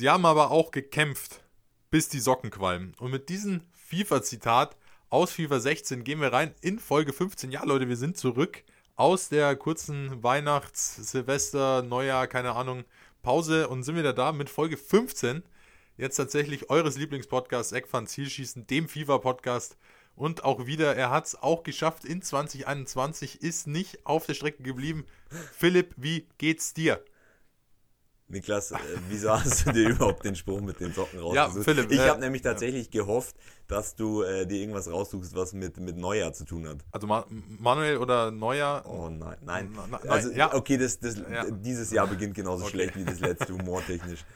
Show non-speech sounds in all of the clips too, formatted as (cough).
Sie haben aber auch gekämpft, bis die Socken qualmen. Und mit diesem FIFA-Zitat aus FIFA 16 gehen wir rein in Folge 15. Ja, Leute, wir sind zurück aus der kurzen Weihnachts-, Silvester-, Neujahr-, keine Ahnung, Pause und sind wieder da mit Folge 15. Jetzt tatsächlich eures Lieblingspodcasts Eckfan Zielschießen, dem FIFA-Podcast. Und auch wieder, er hat es auch geschafft in 2021, ist nicht auf der Strecke geblieben. Philipp, wie geht's dir? Niklas, äh, wieso hast du dir (laughs) überhaupt den Spruch mit den Socken rausgesucht? Ja, Philipp, ich äh, habe nämlich tatsächlich ja. gehofft, dass du äh, dir irgendwas raussuchst, was mit, mit Neujahr zu tun hat. Also Ma Manuel oder Neujahr? Oh nein, nein. Na, na, also, ja. okay, das, das, ja. dieses Jahr beginnt genauso okay. schlecht wie das letzte, humortechnisch. (laughs)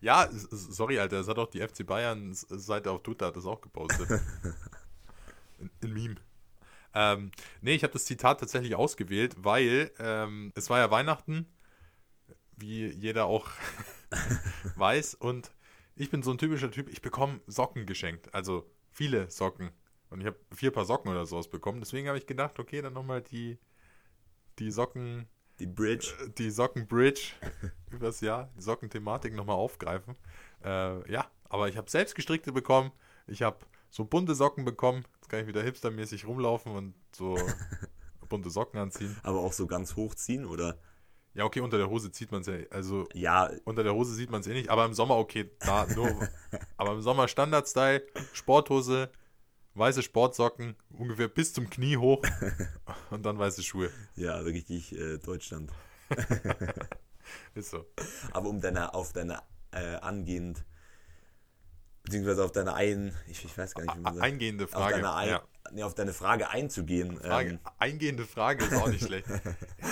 Ja, sorry, Alter, das hat auch die FC Bayern Seite auf Twitter hat das auch gepostet. (laughs) in, in Meme. Ähm, nee, ich habe das Zitat tatsächlich ausgewählt, weil ähm, es war ja Weihnachten wie jeder auch (laughs) weiß. Und ich bin so ein typischer Typ, ich bekomme Socken geschenkt. Also viele Socken. Und ich habe vier Paar Socken oder sowas bekommen. Deswegen habe ich gedacht, okay, dann nochmal die, die Socken. Die Bridge. Äh, die Socken-Bridge (laughs) übers Jahr, die Sockenthematik nochmal aufgreifen. Äh, ja, aber ich habe selbst gestrickte bekommen. Ich habe so bunte Socken bekommen. Jetzt kann ich wieder hipstermäßig rumlaufen und so (laughs) bunte Socken anziehen. Aber auch so ganz hochziehen, oder? Ja, okay, unter der Hose zieht man es ja. Also, ja. Unter der Hose sieht man es eh nicht, aber im Sommer, okay, da nur. (laughs) aber im Sommer Standard-Style, Sporthose, weiße Sportsocken, ungefähr bis zum Knie hoch (laughs) und dann weiße Schuhe. Ja, richtig äh, Deutschland. (laughs) Ist so. Aber um deine, auf deine äh, angehend, beziehungsweise auf deine ein, ich, ich weiß gar nicht, wie man sagt. Eingehende Frage. Auf deine ein, ja nee, auf deine Frage einzugehen. Frage, ähm, eingehende Frage ist auch nicht (laughs) schlecht.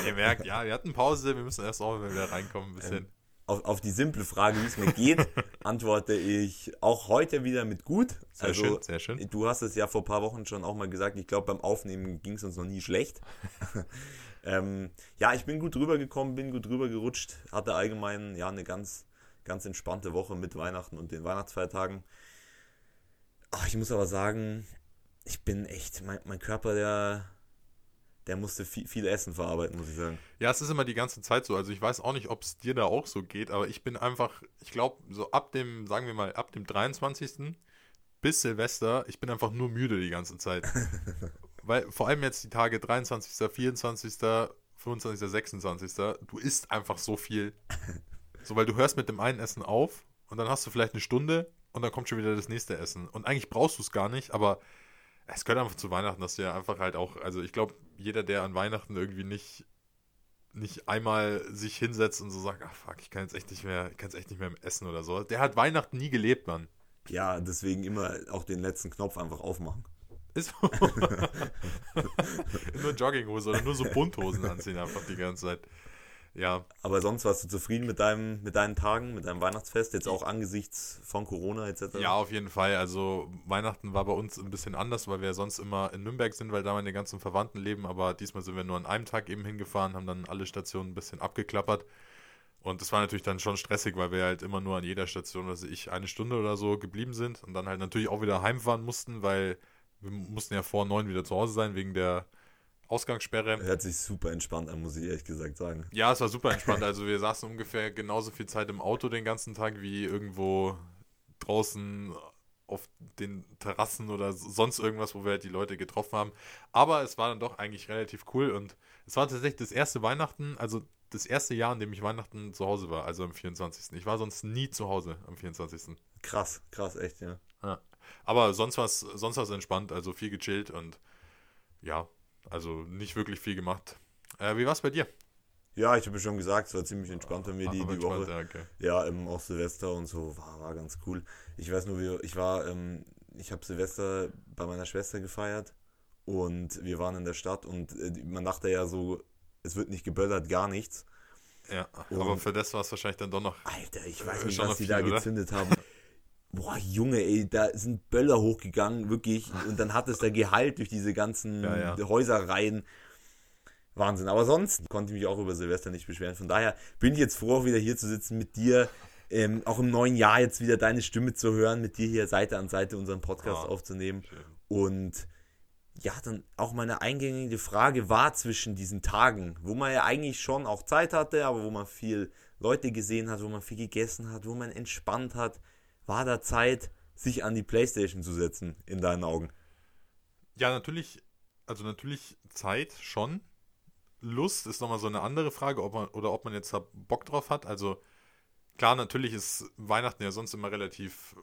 ihr merkt, ja, wir hatten Pause, wir müssen erst auch wieder reinkommen ein bisschen. Ähm, auf, auf die simple Frage, wie es mir geht, (laughs) antworte ich auch heute wieder mit gut. Sehr also, schön, sehr schön. Du hast es ja vor ein paar Wochen schon auch mal gesagt, ich glaube, beim Aufnehmen ging es uns noch nie schlecht. (laughs) ähm, ja, ich bin gut drüber gekommen, bin gut drüber gerutscht, hatte allgemein ja eine ganz, ganz entspannte Woche mit Weihnachten und den Weihnachtsfeiertagen. Ach, ich muss aber sagen, ich bin echt, mein, mein Körper, der, der musste viel, viel, Essen verarbeiten, muss ich sagen. Ja, es ist immer die ganze Zeit so. Also ich weiß auch nicht, ob es dir da auch so geht, aber ich bin einfach, ich glaube, so ab dem, sagen wir mal, ab dem 23. bis Silvester, ich bin einfach nur müde die ganze Zeit. (laughs) Weil vor allem jetzt die Tage 23., 24., 25., 26., du isst einfach so viel. (laughs) So, weil du hörst mit dem einen Essen auf und dann hast du vielleicht eine Stunde und dann kommt schon wieder das nächste Essen. Und eigentlich brauchst du es gar nicht, aber es gehört einfach zu Weihnachten, dass du ja einfach halt auch, also ich glaube, jeder, der an Weihnachten irgendwie nicht, nicht einmal sich hinsetzt und so sagt, ach fuck, ich kann jetzt echt nicht mehr, ich kann jetzt echt nicht mehr essen oder so, der hat Weihnachten nie gelebt, Mann. Ja, deswegen immer auch den letzten Knopf einfach aufmachen. Ist so. (laughs) nur Jogginghose oder nur so Bunthosen anziehen einfach die ganze Zeit. Ja. Aber sonst warst du zufrieden mit, deinem, mit deinen Tagen, mit deinem Weihnachtsfest, jetzt auch angesichts von Corona etc.? Ja, auf jeden Fall. Also Weihnachten war bei uns ein bisschen anders, weil wir sonst immer in Nürnberg sind, weil da meine ganzen Verwandten leben. Aber diesmal sind wir nur an einem Tag eben hingefahren, haben dann alle Stationen ein bisschen abgeklappert. Und das war natürlich dann schon stressig, weil wir halt immer nur an jeder Station, also ich, eine Stunde oder so geblieben sind und dann halt natürlich auch wieder heimfahren mussten, weil wir mussten ja vor neun wieder zu Hause sein wegen der Ausgangssperre. Hört sich super entspannt an, muss ich ehrlich gesagt sagen. Ja, es war super entspannt. (laughs) Also wir saßen ungefähr genauso viel Zeit im Auto den ganzen Tag wie irgendwo draußen auf den Terrassen oder sonst irgendwas, wo wir halt die Leute getroffen haben. Aber es war dann doch eigentlich relativ cool und es war tatsächlich das erste Weihnachten, also das erste Jahr, in dem ich Weihnachten zu Hause war, also am 24. Ich war sonst nie zu Hause am 24. Krass, krass, echt, ja. ja. Aber sonst war es sonst war's entspannt, also viel gechillt und ja, also nicht wirklich viel gemacht. Äh, wie war es bei dir? Ja, ich habe schon gesagt, es war ziemlich entspannt bei mir die, die Woche. Ja, okay. ja ähm, auch Silvester und so, war, war ganz cool. Ich weiß nur, wie, ich war, ähm, ich habe Silvester bei meiner Schwester gefeiert und wir waren in der Stadt und äh, man dachte ja so, es wird nicht geböllert, gar nichts. Ja, und, aber für das war es wahrscheinlich dann doch noch. Alter, ich weiß nicht, was sie da gezündet haben. Boah, Junge, ey, da sind Böller hochgegangen, wirklich. Und dann hat es der Gehalt durch diese ganzen ja, ja. Häuserreihen. Wahnsinn. Aber sonst konnte ich mich auch über Silvester nicht beschweren. Von daher bin ich jetzt froh, wieder hier zu sitzen mit dir. Ähm, auch im neuen Jahr jetzt wieder deine Stimme zu hören, mit dir hier Seite an Seite unseren Podcast oh, aufzunehmen. Schön. Und ja, dann auch meine eingängige Frage war zwischen diesen Tagen, wo man ja eigentlich schon auch Zeit hatte, aber wo man viel Leute gesehen hat, wo man viel gegessen hat, wo man entspannt hat, war da Zeit, sich an die Playstation zu setzen, in deinen Augen? Ja, natürlich, also natürlich Zeit schon. Lust ist nochmal so eine andere Frage, ob man, oder ob man jetzt Bock drauf hat. Also klar, natürlich ist Weihnachten ja sonst immer relativ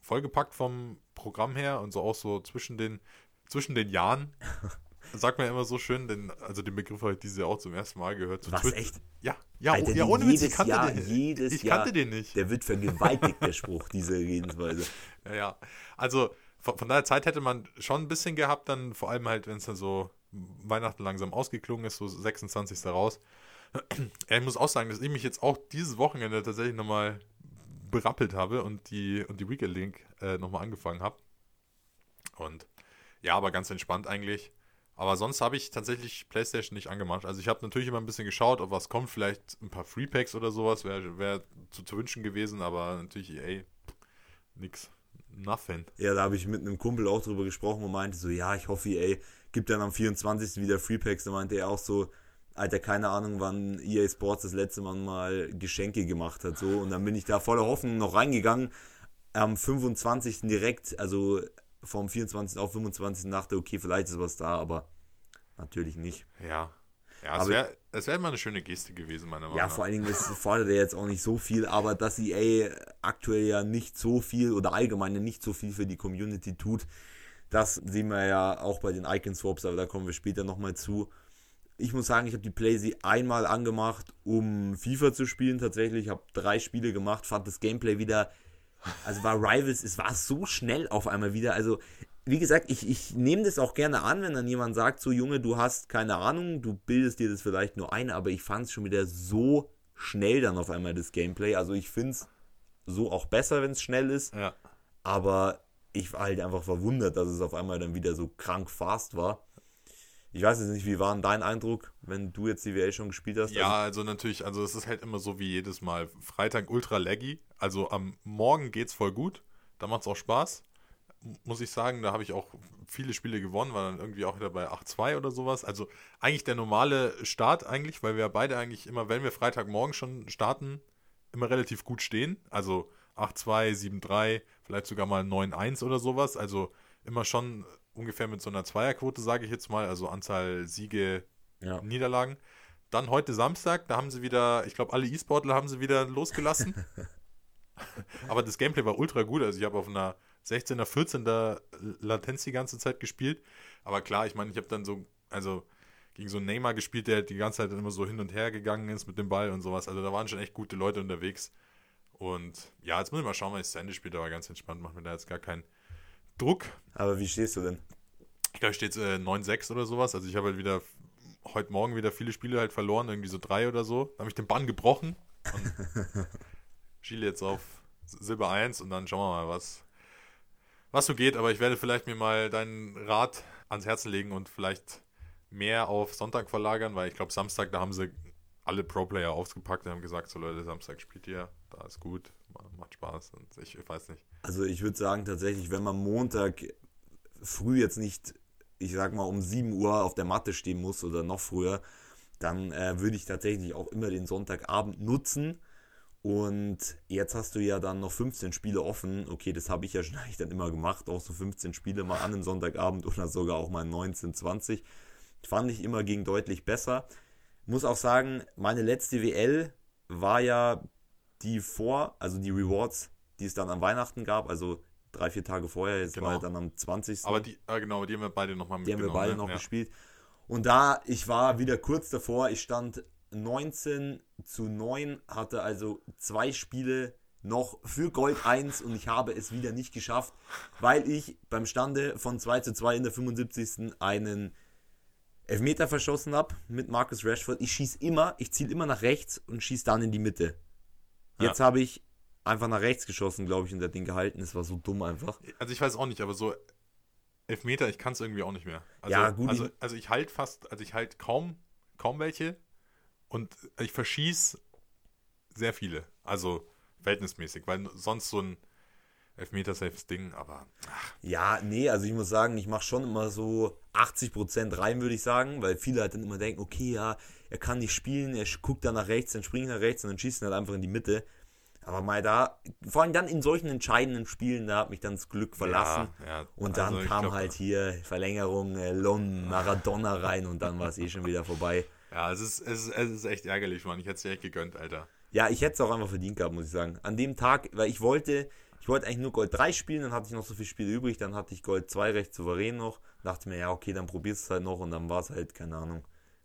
vollgepackt vom Programm her und so auch so zwischen den, zwischen den Jahren. (laughs) Sagt man ja immer so schön, denn, also den Begriff habe ich dieses Jahr auch zum ersten Mal gehört. So Was, Twi- echt? Ja, ja, Alter, ja ohne Witz, ich kannte Jahr, den. jedes ich Jahr, kannte den nicht. Der wird vergewaltigt, der Spruch, diese Redensweise. (laughs) Ja, ja. Also von, von daher Zeit hätte man schon ein bisschen gehabt, dann vor allem halt, wenn es dann so Weihnachten langsam ausgeklungen ist, so 26. raus. (clears throat) Ja, ich muss auch sagen, dass ich mich jetzt auch dieses Wochenende tatsächlich nochmal berappelt habe und die, und die Weekend Link äh, nochmal angefangen habe. Und ja, aber ganz entspannt eigentlich. Aber sonst habe ich tatsächlich PlayStation nicht angemacht. Also ich habe natürlich immer ein bisschen geschaut, ob was kommt, vielleicht ein paar Free Packs oder sowas, wäre wär zu, zu wünschen gewesen, aber natürlich EA, nix. Nothing. Ja, da habe ich mit einem Kumpel auch drüber gesprochen und meinte so, ja, ich hoffe, EA gibt dann am 24. wieder Freepacks. Da meinte er auch so, Alter, keine Ahnung, wann EA Sports das letzte Mal mal Geschenke gemacht hat. So, und dann bin ich da voller Hoffnung noch reingegangen. Am 25. direkt, also vom 24. auf 25. dachte, okay, vielleicht ist was da, aber natürlich nicht. Ja. Ja, es wäre wär immer eine schöne Geste gewesen, meiner Meinung Ja, nach. vor allen Dingen, es fordert er jetzt auch nicht so viel, aber dass EA aktuell ja nicht so viel oder allgemein nicht so viel für die Community tut, das sehen wir ja auch bei den Icon Swaps, aber da kommen wir später nochmal zu. Ich muss sagen, ich habe die Playsee einmal angemacht, um FIFA zu spielen. Tatsächlich, ich habe drei Spiele gemacht, fand das Gameplay wieder, also war Rivals, es war so schnell auf einmal wieder. Also, wie gesagt, ich, ich nehme das auch gerne an, wenn dann jemand sagt, so Junge, du hast keine Ahnung, du bildest dir das vielleicht nur ein, aber ich fand es schon wieder so schnell dann auf einmal das Gameplay. Also ich finde es so auch besser, wenn es schnell ist, Ja. aber ich war halt einfach verwundert, dass es auf einmal dann wieder so krank fast war. Ich weiß jetzt nicht, wie war denn dein Eindruck, wenn du jetzt die WL schon gespielt hast? Ja, also natürlich, also es ist halt immer so wie jedes Mal. Freitag ultra laggy. Also am Morgen geht's voll gut. Da macht's auch Spaß. Muss ich sagen, da habe ich auch viele Spiele gewonnen, war dann irgendwie auch wieder bei 8-2 oder sowas. Also eigentlich der normale Start eigentlich, weil wir ja beide eigentlich immer, wenn wir Freitagmorgen schon starten, immer relativ gut stehen. Also 8-2, 7-3, vielleicht sogar mal 9-1 oder sowas. Also immer schon ungefähr mit so einer Zweierquote, sage ich jetzt mal. Also Anzahl Siege, Ja. Niederlagen. Dann heute Samstag, da haben sie wieder, ich glaube, alle E-Sportler haben sie wieder losgelassen. (laughs) Aber das Gameplay war ultra gut. Also ich habe auf einer 16er, 14er Latenz die ganze Zeit gespielt. Aber klar, ich meine, ich habe dann so, also gegen so einen Neymar gespielt, der die ganze Zeit dann immer so hin und her gegangen ist mit dem Ball und sowas. Also da waren schon echt gute Leute unterwegs. Und ja, jetzt muss ich mal schauen, wann ich zu Ende spiele, aber ganz entspannt, macht mir da jetzt gar keinen Druck. Aber wie stehst du denn? Ich glaube, steht äh, 9-6 oder sowas. Also ich habe halt wieder heute Morgen wieder viele Spiele halt verloren, irgendwie so drei oder so. Da habe ich den Bann gebrochen und (laughs) schiele jetzt auf Silber 1 und dann schauen wir mal, was, was so geht. Aber ich werde vielleicht mir mal deinen Rat ans Herzen legen und vielleicht mehr auf Sonntag verlagern, weil ich glaube, Samstag, da haben sie alle Pro-Player ausgepackt und haben gesagt, so Leute, Samstag spielt ihr, da ist gut, macht Spaß und ich, weiß nicht. Also ich würde sagen tatsächlich, wenn man Montag früh jetzt nicht, ich sag mal um 7 Uhr auf der Matte stehen muss oder noch früher, dann äh, würde ich tatsächlich auch immer den Sonntagabend nutzen. Und jetzt hast du ja dann noch 15 Spiele offen. Okay, das habe ich ja schon (laughs) eigentlich dann immer gemacht, auch so 15 Spiele mal an einem Sonntagabend oder sogar auch mal 19, 20. Fand ich immer ging deutlich besser. Muss auch sagen, meine letzte WL war ja die vor, also die Rewards, die es dann an Weihnachten gab, also drei, vier Tage vorher, jetzt Genau. war dann am 20. Aber die, äh, genau, die haben wir beide nochmal Die haben mitgenommen. wir beide ne? noch ja. gespielt. Und da, ich war wieder kurz davor, ich stand 19 zu 9, hatte also zwei Spiele noch für Gold 1 und ich habe es wieder nicht geschafft, weil ich beim Stande von 2 zu 2 in der 75. einen Elfmeter verschossen habe mit Marcus Rashford. Ich schieße immer, ich ziele immer nach rechts und schieße dann in die Mitte. Jetzt habe ich einfach nach rechts geschossen, glaube ich, und das Ding gehalten. Es war so dumm einfach. Also ich weiß auch nicht, aber so Elfmeter, ich kann es irgendwie auch nicht mehr. Also, Ja, gut, Also, ich- also ich halt fast, also ich halt kaum, kaum welche und ich verschieß sehr viele. Also verhältnismäßig, weil sonst so ein, Elfmeter-safes Ding, aber. Ach. Ja, nee, also ich muss sagen, ich mache schon immer so 80% rein, würde ich sagen, weil viele halt dann immer denken, okay, ja, er kann nicht spielen, er guckt dann nach rechts, dann springt nach rechts und dann schießt er halt einfach in die Mitte. Aber mal da, vor allem dann in solchen entscheidenden Spielen, da hat mich dann das Glück verlassen. Ja, ja, und dann also kam glaub- halt hier Verlängerung, äh, Lon, Maradona rein und dann war es eh schon wieder vorbei. Ja, es ist, es ist, es ist echt ärgerlich, Mann. Ich hätte es dir echt gegönnt, Alter. Ja, ich hätte es auch einfach verdient gehabt, muss ich sagen. An dem Tag, weil ich wollte, ich wollte eigentlich nur Gold 3 spielen, dann hatte ich noch so viele Spiele übrig, dann hatte ich Gold 2 recht souverän noch. Dachte mir, ja, okay, dann probierst du es halt noch und dann war es halt, keine Ahnung,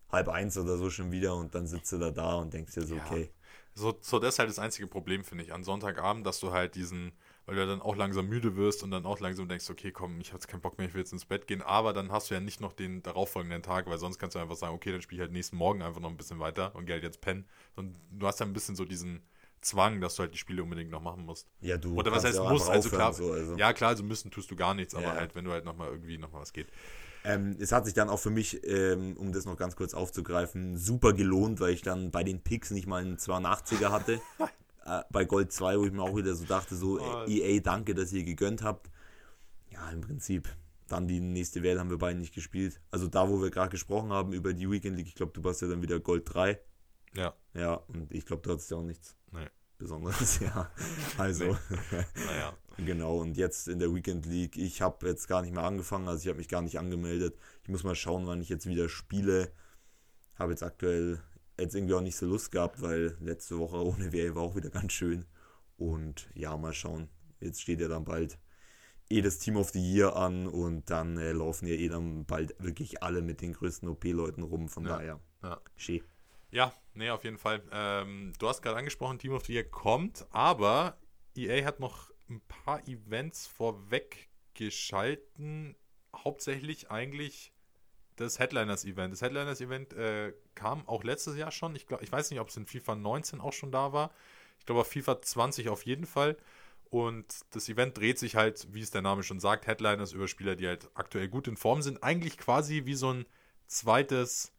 halb eins oder so schon wieder und dann sitzt du da da und denkst dir so, Ja. okay. So, so das ist halt das einzige Problem, finde ich, an Sonntagabend, dass du halt diesen, weil du ja dann auch langsam müde wirst und dann auch langsam denkst, okay, komm, ich habe jetzt keinen Bock mehr, ich will jetzt ins Bett gehen, aber dann hast du ja nicht noch den darauffolgenden Tag, weil sonst kannst du einfach sagen, okay, dann spiele ich halt nächsten Morgen einfach noch ein bisschen weiter und gehe halt jetzt pennen. Und du hast ja ein bisschen so diesen Zwang, dass du halt die Spiele unbedingt noch machen musst. Ja, du Oder was heißt ja auch muss, einfach also klar, so, also. ja klar, also müssen tust du gar nichts, aber Ja. halt, wenn du halt nochmal irgendwie nochmal was geht. Ähm, es hat sich dann auch für mich, ähm, um das noch ganz kurz aufzugreifen, super gelohnt, weil ich dann bei den Picks nicht mal einen 82er hatte. (laughs) äh, bei Gold 2, wo ich mir auch wieder so dachte, so Oh. EA, danke, dass ihr gegönnt habt. Ja, im Prinzip. Dann die nächste Welt haben wir beide nicht gespielt. Also da, wo wir gerade gesprochen haben über die Weekend League, ich glaube, du warst ja dann wieder Gold 3. Ja, Ja, und ich glaube, du hattest ja auch nichts nee, Besonderes. (laughs) ja, also. naja. (laughs) Genau, und jetzt in der Weekend League, ich habe jetzt gar nicht mehr angefangen, also ich habe mich gar nicht angemeldet. Ich muss mal schauen, wann ich jetzt wieder spiele. Habe jetzt aktuell jetzt irgendwie auch nicht so Lust gehabt, weil letzte Woche (laughs) ohne WA war auch wieder ganz schön. Und ja, mal schauen. Jetzt steht ja dann bald eh das Team of the Year an und dann äh, laufen ja eh dann bald wirklich alle mit den größten OP-Leuten rum. Von Ja, daher, ja. schön. Ja, nee, auf jeden Fall. Ähm, du hast gerade angesprochen, Team of the Year kommt, aber EA hat noch ein paar Events vorweg geschalten. Hauptsächlich eigentlich das Headliners-Event. Das Headliners-Event äh, kam auch letztes Jahr schon. Ich, glaub, ich weiß nicht, ob es in FIFA 19 auch schon da war. Ich glaube, auf FIFA 20 auf jeden Fall. Und das Event dreht sich halt, wie es der Name schon sagt, Headliners über Spieler, die halt aktuell gut in Form sind. Eigentlich quasi wie so ein zweites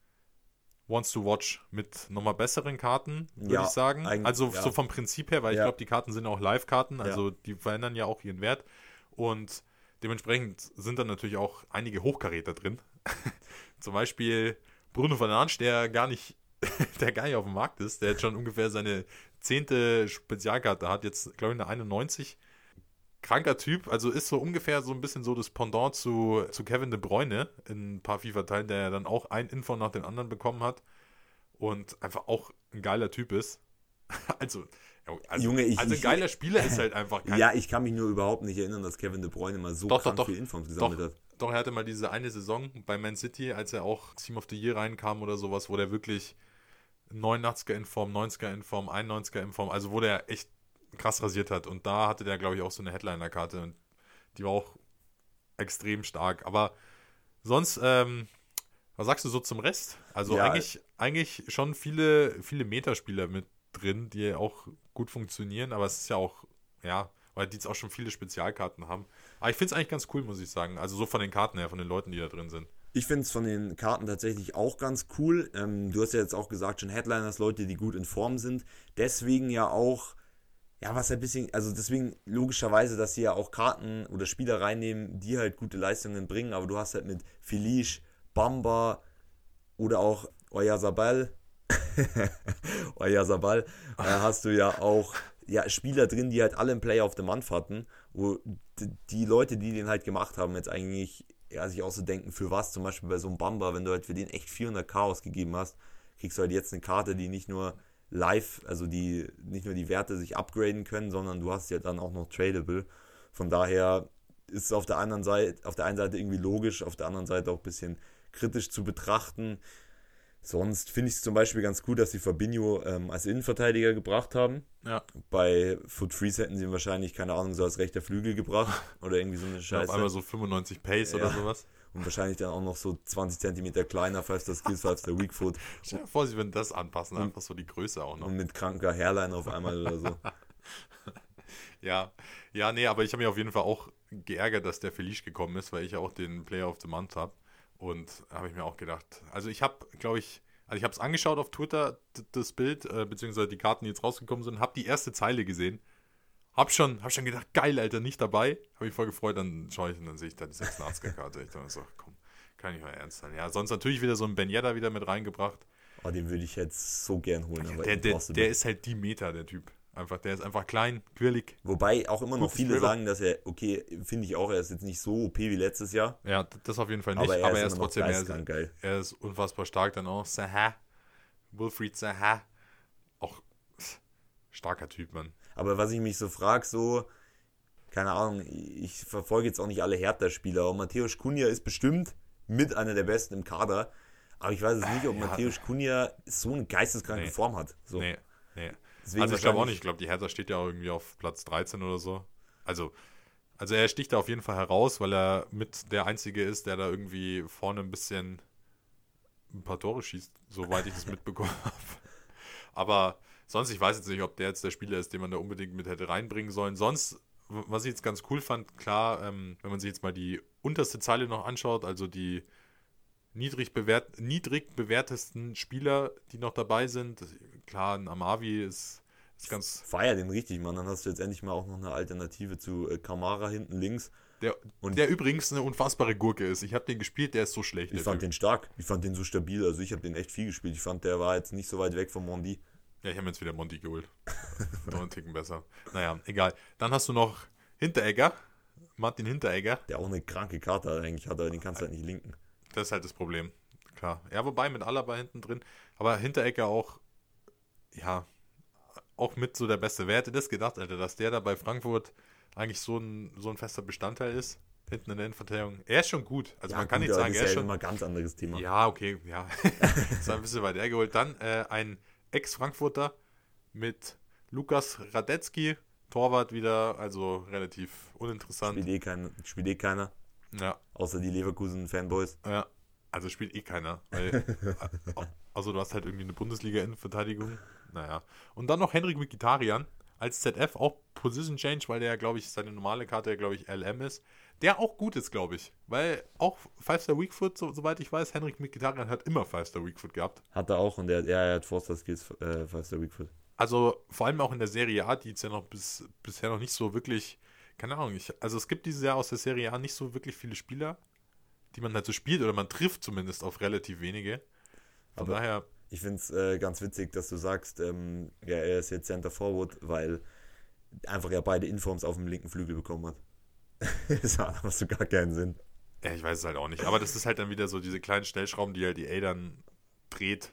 Wants to Watch mit nochmal besseren Karten, würde Ja, ich sagen. Also ja. so vom Prinzip her, weil ich Ja. glaube, die Karten sind auch Live-Karten, also die verändern ja auch ihren Wert. Und dementsprechend sind dann natürlich auch einige Hochkaräter drin. (laughs) Zum Beispiel Bruno Fernandes, der gar nicht, (laughs) der gar nicht auf dem Markt ist, der jetzt schon ungefähr seine zehnte Spezialkarte hat, jetzt glaube ich eine 91. Kranker Typ, also ist so ungefähr so ein bisschen so das Pendant zu, zu Kevin De Bruyne in ein paar FIFA-Teilen, der ja dann auch ein Info nach dem anderen bekommen hat und einfach auch ein geiler Typ ist. (laughs) Also, also, Junge, ich- also ein geiler Spieler ist halt einfach kein (laughs) Ja, ich kann mich nur überhaupt nicht erinnern, dass Kevin De Bruyne mal so Doch, doch, krank doch. viel Infos Doch, gesammelt hat. doch, er hatte mal diese eine Saison bei Man City, als er auch Team of the Year reinkam oder sowas, wo der wirklich 89er in Form, 90er in Form, 91er in Form, also wo der echt krass rasiert hat. Und da hatte der, glaube ich, auch so eine Headliner-Karte und die war auch extrem stark. Aber sonst, ähm, was sagst du so zum Rest? Also Ja, eigentlich, eigentlich schon viele, viele Metaspieler mit drin, die auch gut funktionieren, aber es ist ja auch, ja, weil die jetzt auch schon viele Spezialkarten haben. Aber ich finde es eigentlich ganz cool, muss ich sagen. Also so von den Karten her, von den Leuten, die da drin sind. Ich finde es von den Karten tatsächlich auch ganz cool. Ähm, du hast ja jetzt auch gesagt, schon Headliners, Leute, die gut in Form sind. Deswegen ja auch, ja, was ein bisschen, also deswegen logischerweise, dass sie ja auch Karten oder Spieler reinnehmen, die halt gute Leistungen bringen. Aber du hast halt mit Felice, Bamba oder auch Oyazabal, (laughs) Oyazabal, äh, hast du ja auch ja, Spieler drin, die halt alle einen Player of the Month hatten, wo die Leute, die den halt gemacht haben, jetzt eigentlich ja, sich auch so denken, für was, zum Beispiel bei so einem Bamba, wenn du halt für den echt 400k ausgegeben hast, kriegst du halt jetzt eine Karte, die nicht nur live, also die nicht nur die Werte sich upgraden können, sondern du hast ja dann auch noch tradable. Von daher ist es auf der anderen Seite, auf der einen Seite irgendwie logisch, auf der anderen Seite auch ein bisschen kritisch zu betrachten. Sonst finde ich es zum Beispiel ganz cool, dass sie Fabinho ähm, als Innenverteidiger gebracht haben. Ja. Bei Foot Freeze hätten sie ihn wahrscheinlich, keine Ahnung, so als rechter Flügel gebracht (laughs) oder irgendwie so eine Auf Scheiße. einmal so 95 Pace oder Ja. sowas. Und wahrscheinlich dann auch noch so 20 cm kleiner, falls das Skills, falls der Weak Foot Stell dir vor, sie würden das anpassen, einfach so die Größe auch noch. und mit kranker Hairline auf einmal oder so. (laughs) Ja, ja, nee, aber ich habe mich auf jeden Fall auch geärgert, dass der Felice gekommen ist, weil ich ja auch den Player of the Month habe. Und habe ich mir auch gedacht, also ich habe, glaube ich, also ich habe es angeschaut auf Twitter, das Bild, äh, beziehungsweise die Karten, die jetzt rausgekommen sind, habe die erste Zeile gesehen, Hab schon, hab schon gedacht, geil, Alter, nicht dabei. Hab mich voll gefreut, dann schaue ich und dann sehe ich da die 86er-Karte. Ich dachte so, komm, kann nicht mal ernst sein. Ja, sonst natürlich wieder so ein Ben Yedda wieder mit reingebracht. Oh, den würde ich jetzt so gern holen. Ja, aber der, der, der ist halt die Meter, der Typ. Einfach, der ist einfach klein, quirlig. Wobei auch immer noch viele sagen, dass er, okay, finde ich auch, er ist jetzt nicht so OP wie letztes Jahr, Ja, das auf jeden Fall nicht, aber aber er er, ist, ist immer noch trotzdem, er ist, geil. er ist unfassbar stark dann auch. Saha. Wilfried Saha. Starker Typ, Mann. Aber was ich mich so frage, so, keine Ahnung, ich verfolge jetzt auch nicht alle Hertha-Spieler, aber Matthäus Kunja ist bestimmt mit einer der besten im Kader, aber ich weiß es nicht, ob ja. Matthäus Kunja so eine geisteskranke Nee. Form hat. So. Nee, nee. Deswegen also ich glaube auch nicht. Ich glaube, die Hertha steht ja auch irgendwie auf Platz 13 oder so. Also, also er sticht da auf jeden Fall heraus, weil er mit der Einzige ist, der da irgendwie vorne ein bisschen ein paar Tore schießt, soweit ich das (laughs) mitbekommen habe. Aber sonst, ich weiß jetzt nicht, ob der jetzt der Spieler ist, den man da unbedingt mit hätte reinbringen sollen. Sonst, was ich jetzt ganz cool fand, klar, ähm, wenn man sich jetzt mal die unterste Zeile noch anschaut, also die niedrig, bewert, niedrig bewertesten Spieler, die noch dabei sind. Klar, ein Amavi ist, ist ganz. Feier den richtig, Mann. Dann hast du jetzt endlich mal auch noch eine Alternative zu äh, Kamara hinten links. Der, Und- der übrigens eine unfassbare Gurke ist. Ich habe den gespielt, der ist so schlecht. Ich fand Typ. den stark. Ich fand den so stabil. Also ich habe den echt viel gespielt. Ich fand, der war jetzt nicht so weit weg vom Mondi. Ja, ich habe jetzt wieder Monty geholt. (laughs) Noch einen Ticken besser. Naja, egal. Dann hast du noch Hinteregger. Martin Hinteregger. Der auch eine kranke Karte eigentlich hat, aber den kannst du halt nicht linken. Das ist halt das Problem. Klar. Ja, wobei mit Alaba hinten drin. Aber Hinteregger auch, ja, auch mit so der beste. Wer hätte das gedacht, Alter, dass der da bei Frankfurt eigentlich so ein, so ein fester Bestandteil ist? Hinten in der Innenverteidigung. Er ist schon gut. Also man kann gut, nicht aber sagen, das er ist ist ja schon. ein ganz anderes Thema. Ja, okay, ja. (laughs) ist ein bisschen weit hergeholt. Dann äh, ein Ex-Frankfurter mit Lukas Radetzky. Torwart wieder, also relativ uninteressant. Spielt eh, kein, spielt eh keiner, Ja, außer die Leverkusen-Fanboys. ja. Also spielt eh keiner. Weil, (laughs) also du hast halt irgendwie eine Bundesliga-Innenverteidigung. Naja. Und dann noch Henrik Mkhitaryan als ZF, auch Position Change, weil der, glaube ich, seine normale Karte, glaube ich, LM ist. Der auch gut ist, glaube ich. Weil auch Five-Star Weakfoot, so, soweit ich weiß, Henrik Mkhitaryan hat immer Five-Star Weakfoot gehabt. Hat er auch und der, ja, er hat Forster Skills, äh, Five-Star Weakfoot. Also vor allem auch in der Serie A, die jetzt ja noch bis, bisher noch nicht so wirklich, keine Ahnung, ich, also es gibt dieses Jahr aus der Serie A nicht so wirklich viele Spieler, die man halt so spielt oder man trifft zumindest auf relativ wenige. Von Aber- daher, Ich finde es äh, ganz witzig, dass du sagst, ähm, ja, er ist jetzt Center Forward, weil einfach ja beide Informs auf dem linken Flügel bekommen hat. (laughs) das hat aber so gar keinen Sinn. ja, ich weiß es halt auch nicht, aber das ist halt dann wieder so diese kleinen Stellschrauben, die halt die A dann dreht,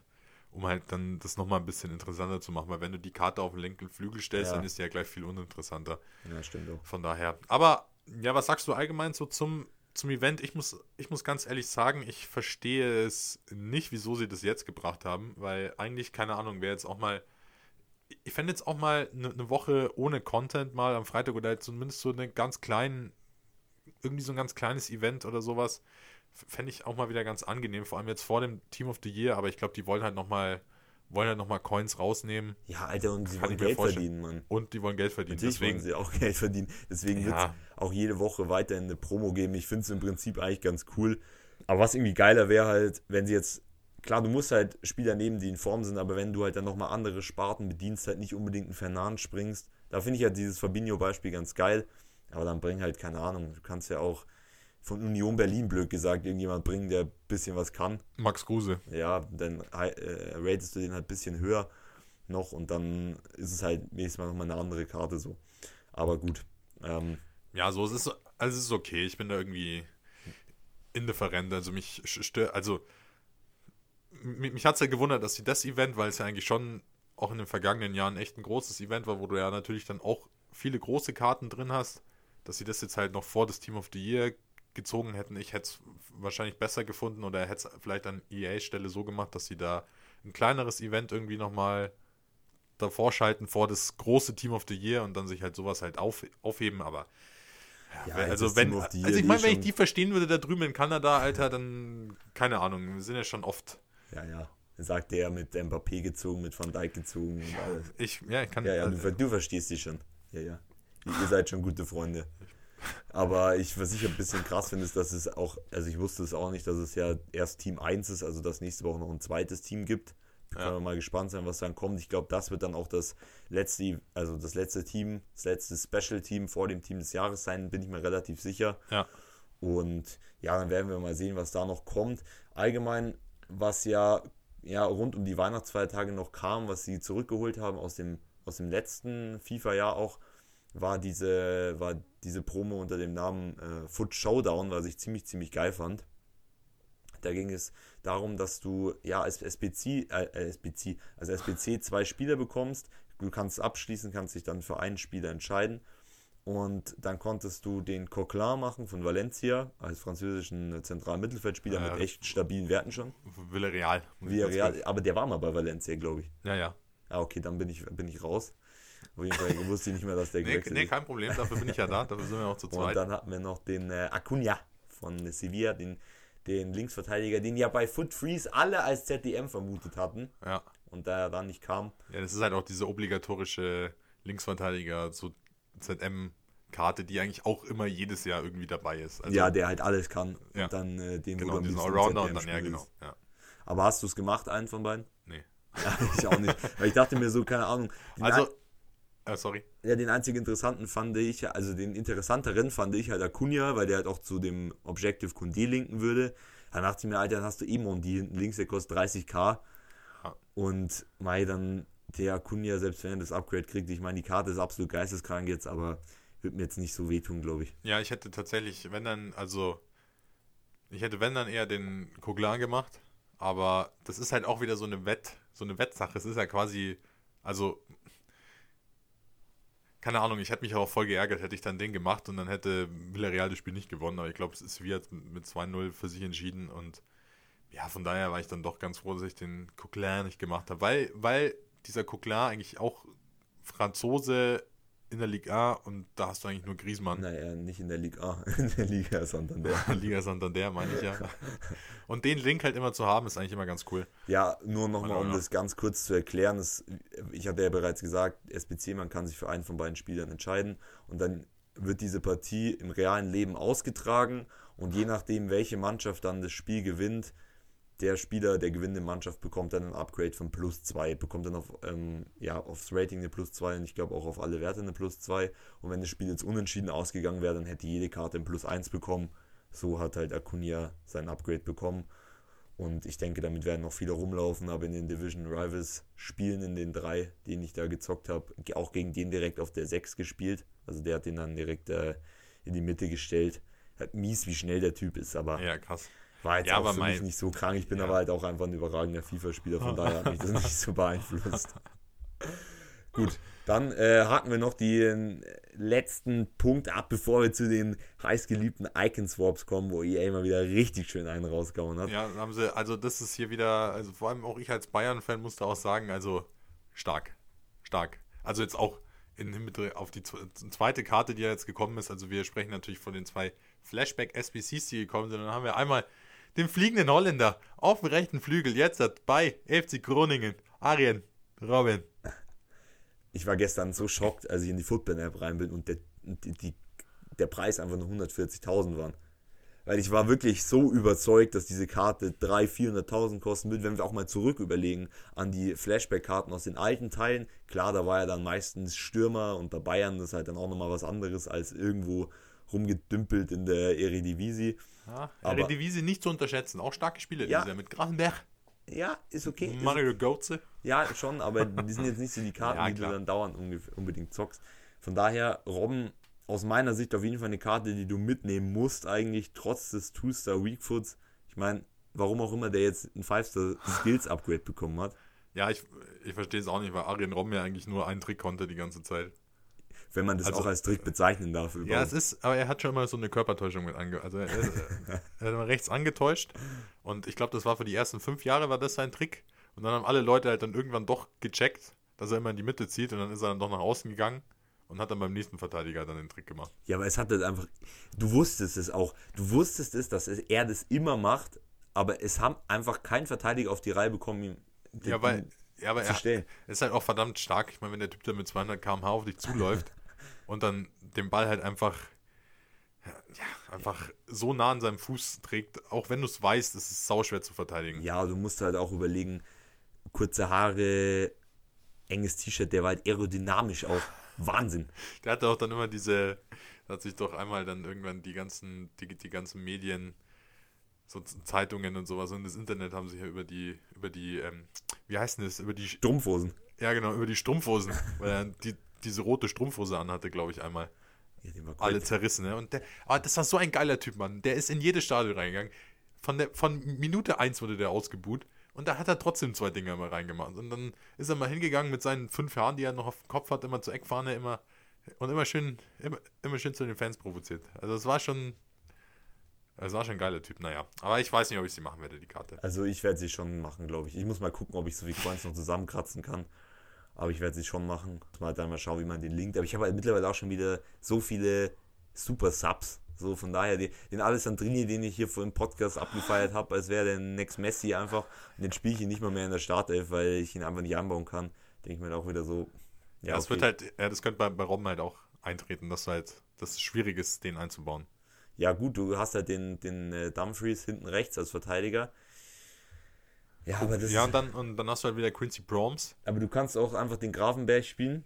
um halt dann das nochmal ein bisschen interessanter zu machen, weil wenn du die Karte auf den linken Flügel stellst, Ja. dann ist die ja gleich viel uninteressanter. Ja, stimmt auch. Von daher. Aber ja, was sagst du allgemein so zum, zum Event? Ich muss, ich muss ganz ehrlich sagen, ich verstehe es nicht, wieso sie das jetzt gebracht haben, weil eigentlich, keine Ahnung, wäre jetzt auch mal. Ich fände jetzt auch mal eine ne Woche ohne Content mal am Freitag oder zumindest so einen ganz kleinen, irgendwie so ein ganz kleines Event oder sowas, fände ich auch mal wieder ganz angenehm, vor allem jetzt vor dem Team of the Year, aber ich glaube, die wollen halt nochmal wollen halt noch mal Coins rausnehmen Ja, Alter, und sie wollen Geld vorstellen. verdienen, Mann. und die wollen Geld verdienen. Natürlich Deswegen, wollen sie auch (laughs) Geld verdienen. Deswegen wird es Ja. auch jede Woche weiterhin eine Promo geben. Ich finde es im Prinzip eigentlich ganz cool. Aber was irgendwie geiler wäre halt, wenn sie jetzt, klar, du musst halt Spieler nehmen, die in Form sind, aber wenn du halt dann nochmal andere Sparten bedienst, halt nicht unbedingt einen Fernand springst. Da finde ich halt dieses Fabinho-Beispiel ganz geil. Aber dann bring halt, keine Ahnung, du kannst ja auch von Union Berlin, blöd gesagt, irgendjemand bringen, der ein bisschen was kann. Max Kruse. Ja, dann äh, ratest du den halt ein bisschen höher noch und dann ist es halt nächstes Mal nochmal eine andere Karte so. Aber gut. Ähm, Ja, so, es ist, also es ist okay. Ich bin da irgendwie indifferent. Also mich stört, also mich, hat es ja gewundert, dass sie das Event, weil es ja eigentlich schon auch in den vergangenen Jahren echt ein großes Event war, wo du ja natürlich dann auch viele große Karten drin hast, dass sie das jetzt halt noch vor das Team of the Year gezogen hätten. Ich hätte es wahrscheinlich besser gefunden oder hätte es vielleicht an EA-Stelle so gemacht, dass sie da ein kleineres Event irgendwie nochmal davor schalten vor das große Team of the Year und dann sich halt sowas halt auf, aufheben, aber Ja, also das wenn, also ich meine, wenn ich die verstehen würde da drüben in Kanada, Alter, dann keine Ahnung, wir sind ja schon oft. Ja, ja. Sagt der mit Mbappé gezogen, mit Van Dijk gezogen und alles. Ich, ja, ich kann. Ja, ja, du, ver- du verstehst die schon. Ja, ja. Ihr, seid schon gute Freunde. Aber ich, was ich ein bisschen krass finde, ist, dass es auch, also ich wusste es auch nicht, dass es ja erst Team 1 ist, also dass nächste Woche noch ein zweites Team gibt, können ja. wir mal gespannt sein, was dann kommt. Ich glaube, das wird dann auch das letzte, also das letzte Team, das letzte Special-Team vor dem Team des Jahres sein, bin ich mir relativ sicher. Ja. Und ja, dann werden wir mal sehen, was da noch kommt. Allgemein, was ja, ja rund um die Weihnachtsfeiertage noch kam, was sie zurückgeholt haben aus dem, aus dem letzten FIFA-Jahr auch, war diese, war diese Promo unter dem Namen äh, Foot Showdown, was ich ziemlich, ziemlich geil fand. Da ging es darum, dass du ja als SBC, äh, SBC, also SBC zwei Spieler bekommst. Du kannst abschließen, kannst dich dann für einen Spieler entscheiden. Und dann konntest du den Coquelin machen von Valencia als französischen zentralen Mittelfeldspieler ja, mit echt stabilen Werten schon. Villarreal. Villarreal, aber der war mal bei Valencia, glaube ich. Ja, ja. Ah, okay, dann bin ich, bin ich raus. Auf jeden Fall (laughs) wusste ich nicht mehr, dass der nee, gewechselt nee, kein Problem, dafür bin ich ja da, dafür sind wir auch zu zweit. Und dann hatten wir noch den äh, Acuna von Sevilla, den den Linksverteidiger, den ja bei Foot Freeze alle als ZDM vermutet hatten. Ja. Und da er dann nicht kam. Ja, das ist halt auch diese obligatorische Linksverteidiger, so ZM-Karte, die eigentlich auch immer jedes Jahr irgendwie dabei ist. Also, ja, der halt alles kann. Ja. Und dann äh, den genau, diesen Allrounder und dann, ja, genau. Ja. Aber hast du es gemacht, einen von beiden? Nee. Ja, (laughs) ich auch nicht. Weil ich dachte mir so, keine Ahnung. Also, Uh, sorry. Ja, den einzigen interessanten fand ich, also den interessanteren fand ich halt Acuna, weil der halt auch zu dem Objective Kunde linken würde. Dann dachte ich mir, Alter, dann hast du Emon, die hinten links, der kostet 30k. Ja. Und Mai dann der Acuna, selbst wenn er das Upgrade kriegt, ich meine, die Karte ist absolut geisteskrank jetzt, aber wird mir jetzt nicht so wehtun, glaube ich. Ja, ich hätte tatsächlich, wenn dann, also, ich hätte, wenn dann eher den Koglan gemacht, aber das ist halt auch wieder so eine Wett, so eine Wettsache. Es ist ja quasi, also keine Ahnung, ich hätte mich auch voll geärgert, hätte ich dann den gemacht und dann hätte Villarreal das Spiel nicht gewonnen. Aber ich glaube, es ist jetzt mit 2-0 für sich entschieden und ja, von daher war ich dann doch ganz froh, dass ich den Coquelin nicht gemacht habe, weil, weil dieser Coquelin eigentlich auch Franzose in der Liga A und da hast du eigentlich nur Griezmann. Naja, nicht in der Liga A, (laughs) in der Liga Santander. (laughs) Liga Santander meine ich ja. (laughs) Und den Link halt immer zu haben, ist eigentlich immer ganz cool. Ja, nur nochmal, um das ganz kurz zu erklären. Das, ich hatte ja bereits gesagt, SBC, man kann sich für einen von beiden Spielern entscheiden und dann wird diese Partie im realen Leben ausgetragen und je nachdem, welche Mannschaft dann das Spiel gewinnt, der Spieler der gewinnende Mannschaft bekommt dann ein Upgrade von plus 2, bekommt dann auf, ähm, ja, aufs Rating eine plus 2 und ich glaube auch auf alle Werte eine plus 2. Und wenn das Spiel jetzt unentschieden ausgegangen wäre, dann hätte jede Karte ein plus 1 bekommen. So hat halt Acuna sein Upgrade bekommen. Und ich denke, damit werden noch viele rumlaufen, aber in den Division Rivals Spielen, in den drei, denen ich da gezockt habe, auch gegen den direkt auf der 6 gespielt. Also der hat den dann direkt äh, in die Mitte gestellt. Hat mies, wie schnell der Typ ist, aber. Ja, krass. War jetzt ja, auch für mich nicht so krank. Ich bin ja. aber halt auch einfach ein überragender FIFA-Spieler, von daher hat mich das nicht so beeinflusst. (laughs) Gut, dann äh, haken wir noch den letzten Punkt ab, bevor wir zu den heißgeliebten Icon-Swaps kommen, wo EA immer wieder richtig schön einen rausgehauen hat. Ja, haben sie, also das ist hier wieder, also vor allem auch ich als Bayern-Fan musste auch sagen, also stark, stark. Also jetzt auch in Hinblick auf die zweite Karte, die ja jetzt gekommen ist, also wir sprechen natürlich von den zwei Flashback-SBCs, die gekommen sind, dann haben wir einmal den fliegenden Holländer auf dem rechten Flügel, jetzt bei FC Groningen. Arjen, Robin. Ich war gestern so schockt, als ich in die Football-App rein bin und der, die, der Preis einfach nur 140.000 waren. Weil ich war wirklich so überzeugt, dass diese Karte 300.000, 400.000 kosten wird, wenn wir auch mal zurück überlegen an die Flashback-Karten aus den alten Teilen. Klar, da war ja dann meistens Stürmer und bei Bayern ist halt dann auch nochmal was anderes als irgendwo rumgedümpelt in der Eredivisie. Ja, Eredivisie nicht zu unterschätzen. Auch starke Spiele ja, mit Grafenberg. Ja, ist okay. Mario Götze. Ja, schon, aber die sind jetzt nicht so die (laughs) Karten, ja, die du dann dauernd unbedingt zockst. Von daher, Robben, aus meiner Sicht auf jeden Fall eine Karte, die du mitnehmen musst, eigentlich, trotz des Two-Star Weakfoots. Ich meine, warum auch immer der jetzt ein Five-Star Skills Upgrade bekommen hat. Ja, ich, ich verstehe es auch nicht, weil Arjen Robben ja eigentlich nur einen Trick konnte die ganze Zeit wenn man das also, auch als Trick bezeichnen darf. Überhaupt. Ja, es ist, aber er hat schon mal so eine Körpertäuschung mit ange... Also er, er, er hat mal rechts angetäuscht und ich glaube, das war für die ersten fünf Jahre war das sein Trick und dann haben alle Leute halt dann irgendwann doch gecheckt, dass er immer in die Mitte zieht und dann ist er dann doch nach außen gegangen und hat dann beim nächsten Verteidiger dann den Trick gemacht. Ja, aber es hat das einfach, du wusstest es auch, du wusstest es, dass er das immer macht, aber es haben einfach kein Verteidiger auf die Reihe bekommen, ihm ja, weil, ja, aber er ist halt auch verdammt stark. Ich meine, wenn der Typ da mit 200 km/h auf dich zuläuft und dann den Ball halt einfach, ja, einfach so nah an seinem Fuß trägt, auch wenn du es weißt, ist es sauschwer zu verteidigen. Ja, du musst halt auch überlegen, kurze Haare, enges T-Shirt, der war halt aerodynamisch auch. (laughs) Wahnsinn. Der hatte auch dann immer diese, hat sich doch einmal dann irgendwann die ganzen, die, die ganzen Medien, so Zeitungen und sowas und das Internet haben sich ja über die, über die, ähm, wie heißt denn das, über die Strumpfhosen. Ja, genau, über die Strumpfhosen, (laughs) weil er die, diese rote Strumpfhose anhatte, glaube ich, einmal. Ja, Alle zerrissen, ne? Und der, aber das war so ein geiler Typ, Mann. Der ist in jedes Stadion reingegangen. Von, der, von Minute 1 wurde der ausgebuht. Und da hat er trotzdem zwei Dinger mal reingemacht. Und dann ist er mal hingegangen mit seinen fünf Haaren, die er noch auf dem Kopf hat, immer zur Eckfahne, immer und immer schön, immer, immer schön zu den Fans provoziert. Also es war schon, es war schon ein geiler Typ, naja. Aber ich weiß nicht, ob ich sie machen werde, die Karte. Also ich werde sie schon machen, glaube ich. Ich muss mal gucken, ob ich so wie Coins noch zusammenkratzen kann. Aber ich werde sie schon machen. Mal dann mal schauen, wie man den linkt. Aber ich habe halt mittlerweile auch schon wieder so viele Super Subs so, von daher, den, den Alessandrini, den ich hier vor dem Podcast abgefeiert habe, als wäre der Next Messi einfach, und den spiele ich nicht mal mehr in der Startelf, weil ich ihn einfach nicht anbauen kann. Denke ich mir auch wieder so. Ja, das okay. wird halt, ja, das könnte bei, bei Robben halt auch eintreten, dass halt, dass es schwierig ist, den einzubauen. Ja, gut, du hast halt den, den äh, Dumfries hinten rechts als Verteidiger. Ja, aber das ja und, dann, und dann hast du halt wieder Quincy Proms. Aber du kannst auch einfach den Grafenberg spielen.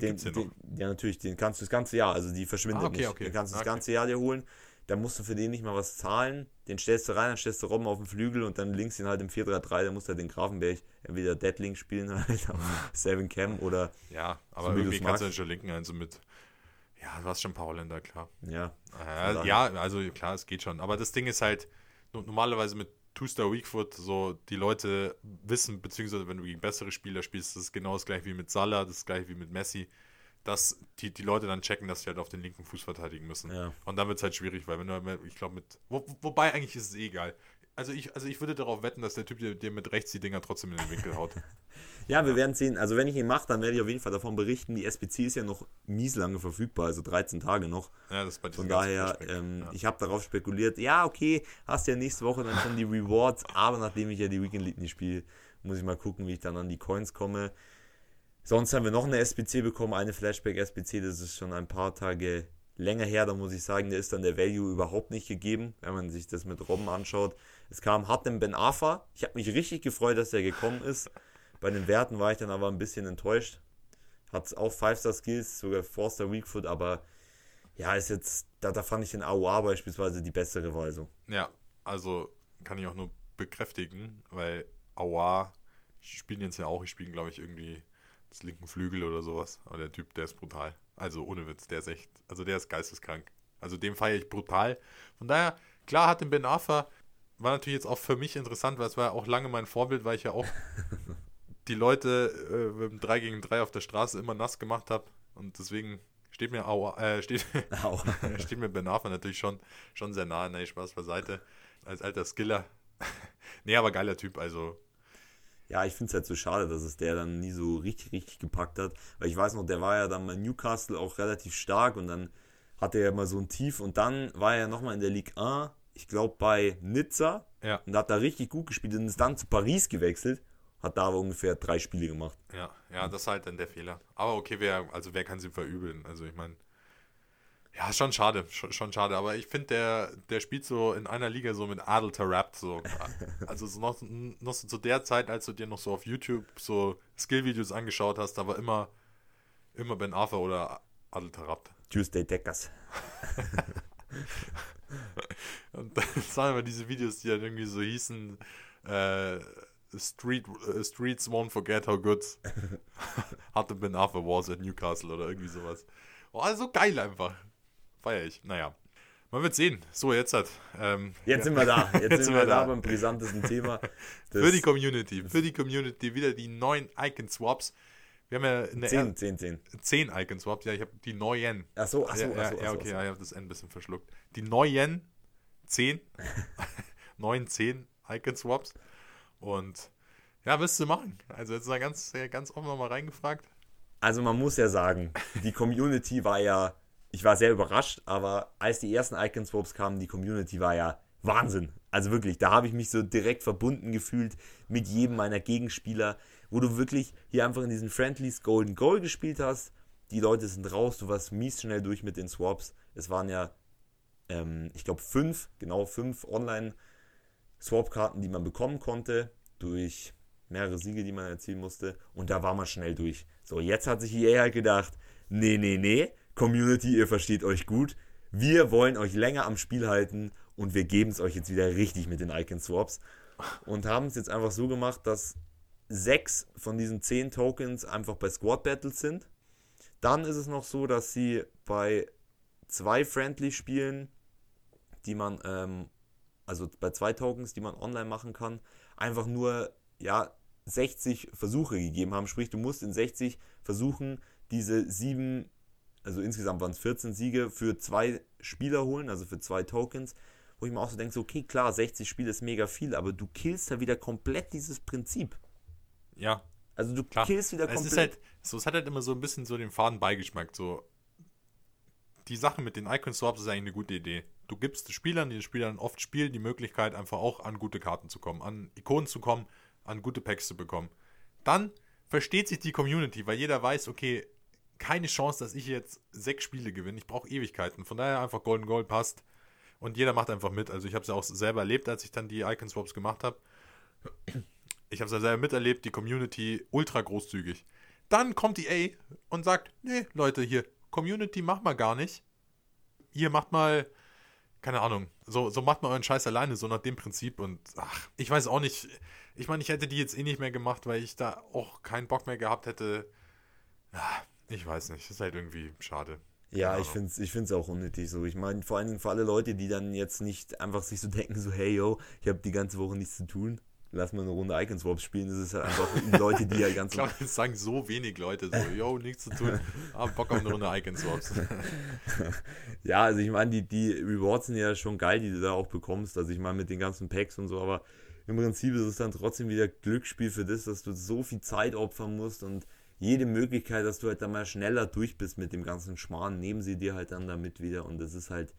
Den, den, ja, natürlich, den kannst du das ganze Jahr, also die verschwindet ah, okay, nicht. Okay. Den kannst du das okay. ganze Jahr dir holen. Da musst du für den nicht mal was zahlen. Den stellst du rein, dann stellst du Robben auf den Flügel und dann links ihn halt im 4-3-3, dann musst du halt den Grafenberg entweder Deadlink spielen halt, (laughs) Seven Cam oder. Ja, aber so irgendwie kannst du den schon linken, also mit. Ja, du hast schon ein paar Holländer, klar. Ja. Äh, ja, also klar, es geht schon. Aber das Ding ist halt, normalerweise mit Two-Star Weakfoot, so die Leute wissen, beziehungsweise wenn du gegen bessere Spieler spielst, das ist genau das gleiche wie mit Salah, das ist gleich wie mit Messi, dass die, die Leute dann checken, dass sie halt auf den linken Fuß verteidigen müssen. Ja. Und dann wird es halt schwierig, weil wenn du, ich glaube, mit. Wo, wobei eigentlich ist es eh egal. Also ich, also ich würde darauf wetten, dass der Typ dir, dir mit rechts die Dinger trotzdem in den Winkel haut. (laughs) ja, wir werden sehen. Also wenn ich ihn mache, dann werde ich auf jeden Fall davon berichten. Die SPC ist ja noch mies lange verfügbar, also 13 Tage noch. Ja, das ist bei Von daher, ähm, ja. ich habe darauf spekuliert, ja, okay, hast ja nächste Woche dann schon die Rewards, aber nachdem ich ja die Weekend League nicht spiele, muss ich mal gucken, wie ich dann an die Coins komme. Sonst haben wir noch eine SPC bekommen, eine Flashback-SPC, das ist schon ein paar Tage länger her, da muss ich sagen, da ist dann der Value überhaupt nicht gegeben, wenn man sich das mit Robben anschaut. Es kam Hatem Ben Afa. Ich habe mich richtig gefreut, dass er gekommen ist. Bei den Werten war ich dann aber ein bisschen enttäuscht. Hat auch 5-Star-Skills, sogar 4-Star Weakfoot, aber ja, ist jetzt, da, da fand ich den AOA beispielsweise die bessere Wahl Ja, also kann ich auch nur bekräftigen, weil AOA spielen jetzt ja auch, ich spiele glaube ich irgendwie das linken Flügel oder sowas. Aber der Typ, der ist brutal. Also ohne Witz, der ist echt, also der ist geisteskrank. Also dem feiere ich brutal. Von daher, klar hat den Ben Afa war natürlich jetzt auch für mich interessant, weil es war ja auch lange mein Vorbild, weil ich ja auch (laughs) die Leute äh, mit dem 3 gegen 3 auf der Straße immer nass gemacht habe. Und deswegen steht mir, au, äh, steht, (laughs) steht mir Ben Arfa natürlich schon, schon sehr nahe. Nee, Spaß beiseite. Als alter Skiller. (laughs) nee, aber geiler Typ, also. Ja, ich finde es halt so schade, dass es der dann nie so richtig, richtig gepackt hat. Weil ich weiß noch, der war ja dann bei Newcastle auch relativ stark und dann hatte er ja mal so ein Tief und dann war er nochmal in der Ligue 1 ich glaube, bei Nizza ja. und hat da richtig gut gespielt und ist dann zu Paris gewechselt. Hat da aber ungefähr drei Spiele gemacht. Ja, ja, das ist halt dann der Fehler. Aber okay, wer, also wer kann sie verübeln? Also ich meine, ja, schon schade, schon, schon schade. Aber ich finde, der, der spielt so in einer Liga so mit Adel Rapt so. (laughs) Also so noch, noch so zu der Zeit, als du dir noch so auf YouTube so Skill-Videos angeschaut hast, da war immer, immer Ben Arthur oder Adel Rapt. Tuesday Deckers. (laughs) (laughs) Und dann (laughs) sahen wir diese Videos, die dann irgendwie so hießen, äh, Street, uh, Streets won't forget how good hatte Ben Arthur was at Newcastle oder irgendwie sowas. Oh, also geil einfach. Feier ich. Naja. Man wird sehen. So, jetzt hat. Ähm, jetzt ja. sind wir (laughs) da. Jetzt, jetzt sind wir da beim brisantesten Thema. für die Community. Für die Community wieder die neuen Icon-Swaps. Wir haben ja eine 10, 10, 10. 10 Icon Swaps. Ja, ich habe die neuen. Ach so, ach so, ja, ach so, ja, okay, ja, ich habe das N ein bisschen verschluckt. Die neuen 10, 9, 10 Icon Swaps. Und ja, wirst du machen. Also jetzt mal ganz, ganz offen nochmal reingefragt. Also man muss ja sagen, die Community war ja, ich war sehr überrascht, aber als die ersten Icon Swaps kamen, die Community war ja Wahnsinn. Also wirklich, da habe ich mich so direkt verbunden gefühlt mit jedem meiner Gegenspieler wo du wirklich hier einfach in diesen Friendlies Golden Goal gespielt hast. Die Leute sind raus, du warst mies schnell durch mit den Swaps. Es waren ja, ähm, ich glaube, fünf, genau fünf Online-Swap-Karten, die man bekommen konnte durch mehrere Siege, die man erzielen musste. Und da war man schnell durch. So, jetzt hat sich EA halt gedacht, nee, nee, nee, Community, ihr versteht euch gut. Wir wollen euch länger am Spiel halten und wir geben es euch jetzt wieder richtig mit den Icon Swaps. Und haben es jetzt einfach so gemacht, dass sechs von diesen zehn Tokens einfach bei Squad Battles sind. Dann ist es noch so, dass sie bei zwei Friendly-Spielen, die man, ähm, also bei zwei Tokens, die man online machen kann, einfach nur, ja, 60 Versuche gegeben haben. Sprich, du musst in 60 Versuchen diese sieben, also insgesamt waren es 14 Siege für zwei Spieler holen, also für zwei Tokens. Wo ich mir auch so denke, so, okay, klar, 60 Spiele ist mega viel, aber du killst da wieder komplett dieses Prinzip. Ja. Also du Klar. killst wieder Es komplett. ist halt, so, es hat halt immer so ein bisschen so den faden Beigeschmack. So, die Sache mit den Icon Swaps ist eigentlich eine gute Idee. Du gibst den Spielern, die den Spielern oft spielen, die Möglichkeit, einfach auch an gute Karten zu kommen, an Ikonen zu kommen, an gute Packs zu bekommen. Dann versteht sich die Community, weil jeder weiß, okay, keine Chance, dass ich jetzt sechs Spiele gewinne. Ich brauche Ewigkeiten. Von daher einfach Golden Gold passt. Und jeder macht einfach mit. Also ich habe es ja auch selber erlebt, als ich dann die Icon Swaps gemacht habe. Ich habe es ja selber miterlebt, die Community ultra großzügig. Dann kommt EA und sagt, nee, Leute, hier, Community macht mal gar nicht. Ihr macht mal, keine Ahnung, so, so macht mal euren Scheiß alleine, so nach dem Prinzip. Und ach, ich weiß auch nicht, ich meine, ich hätte die jetzt eh nicht mehr gemacht, weil ich da auch keinen Bock mehr gehabt hätte. Ah, Ich weiß nicht, ist halt irgendwie schade. Ja, ich finde es ich find's auch unnötig so. Ich meine, vor allen Dingen für alle Leute, die dann jetzt nicht einfach sich so (laughs) denken, so, hey, yo, ich habe die ganze Woche nichts zu tun, lass mal eine Runde Icon Swaps spielen. Das ist halt einfach Leute, die ja ganz (laughs) Ich glaube, das sagen so wenig Leute so, yo, nichts zu tun, ah, Bock auf eine Runde Icon Swaps. (laughs) Ja, also ich meine, die, die Rewards sind ja schon geil, die du da auch bekommst. Also ich meine, mit den ganzen Packs und so, aber im Prinzip ist es dann trotzdem wieder Glücksspiel für das, dass du so viel Zeit opfern musst und jede Möglichkeit, dass du halt dann mal schneller durch bist mit dem ganzen Schmarrn, nehmen sie dir halt dann damit wieder und das ist halt,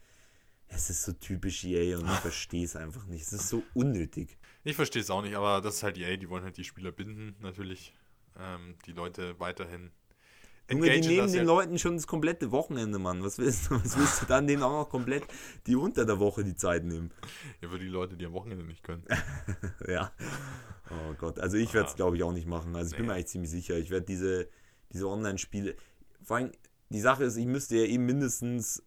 es ist so typisch EA und ich verstehe es einfach nicht. Es ist so unnötig. Ich verstehe es auch nicht, aber das ist halt EA, die wollen halt die Spieler binden, natürlich. Ähm, die Leute weiterhin. Junge, die nehmen den ja- Leuten schon das komplette Wochenende, Mann. Was willst du, was willst du dann denen auch noch komplett die unter der Woche die Zeit nehmen? Ja, für die Leute, die am Wochenende nicht können. (laughs) Ja. Oh Gott. Also ich werde es, Ah. glaube ich, auch nicht machen. Also ich bin Nee. mir eigentlich ziemlich sicher. Ich werde diese, diese Online-Spiele. Vor allem, die Sache ist, ich müsste ja eben mindestens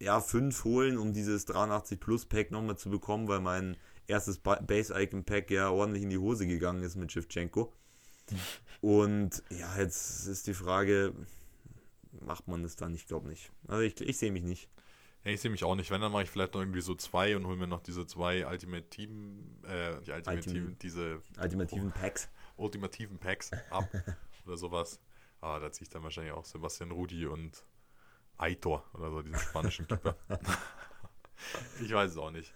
ja, fünf holen, um dieses 83 Plus Pack nochmal zu bekommen, weil mein erstes Ba- Base Icon Pack ja ordentlich in die Hose gegangen ist mit Shevchenko. Und ja, jetzt ist die Frage, macht man das dann? Ich glaube nicht. Also ich, ich sehe mich nicht. Ja, ich sehe mich auch nicht. Wenn, dann mache ich vielleicht noch irgendwie so zwei und hole mir noch diese zwei Ultimate Team, äh, die Ultimate Ultimate- Team, diese Alternativen Packs. ultimativen Packs ab (laughs) oder sowas. Aber da ziehe ich dann wahrscheinlich auch Sebastian Rudi und Aitor oder so, diesen spanischen Keeper. (laughs) ich weiß es auch nicht.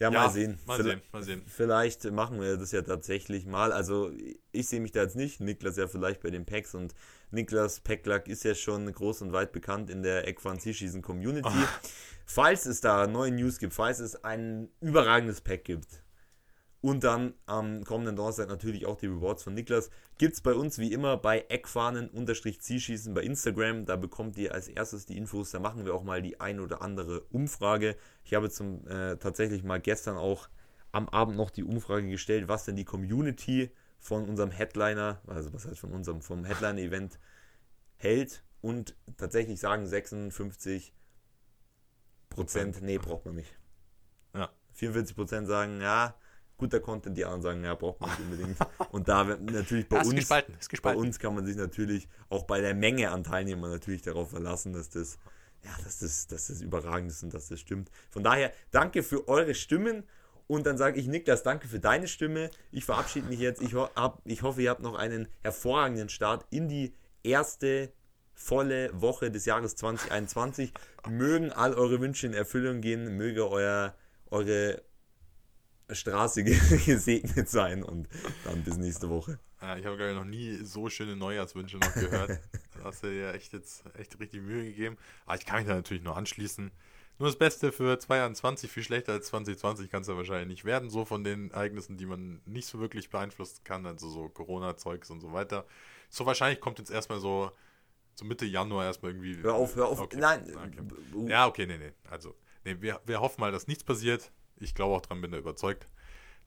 Ja, mal sehen. Mal Vielleicht- sehen, mal sehen. Vielleicht machen wir das ja tatsächlich mal. Also ich sehe mich da jetzt nicht. Niklas ja vielleicht bei den Packs und Niklas Packlack ist ja schon groß und weit bekannt in der Equan Season Community. Falls es da neue News gibt, falls es ein überragendes Pack gibt und dann am kommenden Donnerstag natürlich auch die Rewards von Niklas, gibt es bei uns wie immer bei Eckfahnen-Zielschießen bei Instagram. Da bekommt ihr als erstes die Infos. Da machen wir auch mal die ein oder andere Umfrage. Ich habe zum äh, tatsächlich mal gestern auch am Abend noch die Umfrage gestellt, was denn die Community von unserem Headliner, also was heißt von unserem vom Headliner-Event hält. Und tatsächlich sagen 56 Prozent, nee, braucht man nicht. Ja. 44 Prozent sagen, ja, guter Content, die anderen sagen, ja, braucht man nicht unbedingt. (laughs) Und da wird natürlich bei Ja, uns, gespalten, bei uns kann man sich natürlich auch bei der Menge an Teilnehmern natürlich darauf verlassen, dass das, ja, dass das, dass das überragend ist und dass das stimmt. Von daher, danke für eure Stimmen. Und dann sage ich, Niklas, danke für deine Stimme. Ich verabschiede mich jetzt. Ich, ho hab, ich hoffe, ihr habt noch einen hervorragenden Start in die erste volle Woche des Jahres 2021. Mögen all eure Wünsche in Erfüllung gehen. Möge euer, eure Straße (laughs) gesegnet sein. Und dann bis nächste Woche. Ja, ich habe glaube ich noch nie so schöne Neujahrswünsche noch gehört. (laughs) da hast du dir echt jetzt echt richtig Mühe gegeben. Aber ich kann mich da natürlich nur anschließen. Nur das Beste für 2021, viel schlechter als 2020 kann es ja wahrscheinlich nicht werden, so von den Ereignissen, die man nicht so wirklich beeinflussen kann, also so Corona-Zeugs und so weiter. So wahrscheinlich kommt jetzt erstmal so, so Mitte Januar erstmal irgendwie. Hör auf, hör auf. Okay. Nein. Okay. Ja, okay, nee, nee. Also, nee, wir, wir hoffen mal, dass nichts passiert. Ich glaube auch dran, bin da überzeugt.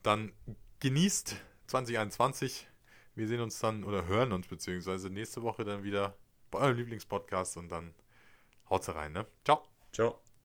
Dann genießt 2021. Wir sehen uns dann oder hören uns beziehungsweise nächste Woche dann wieder bei eurem Lieblingspodcast und dann haut's rein, ne? Ciao. Ciao.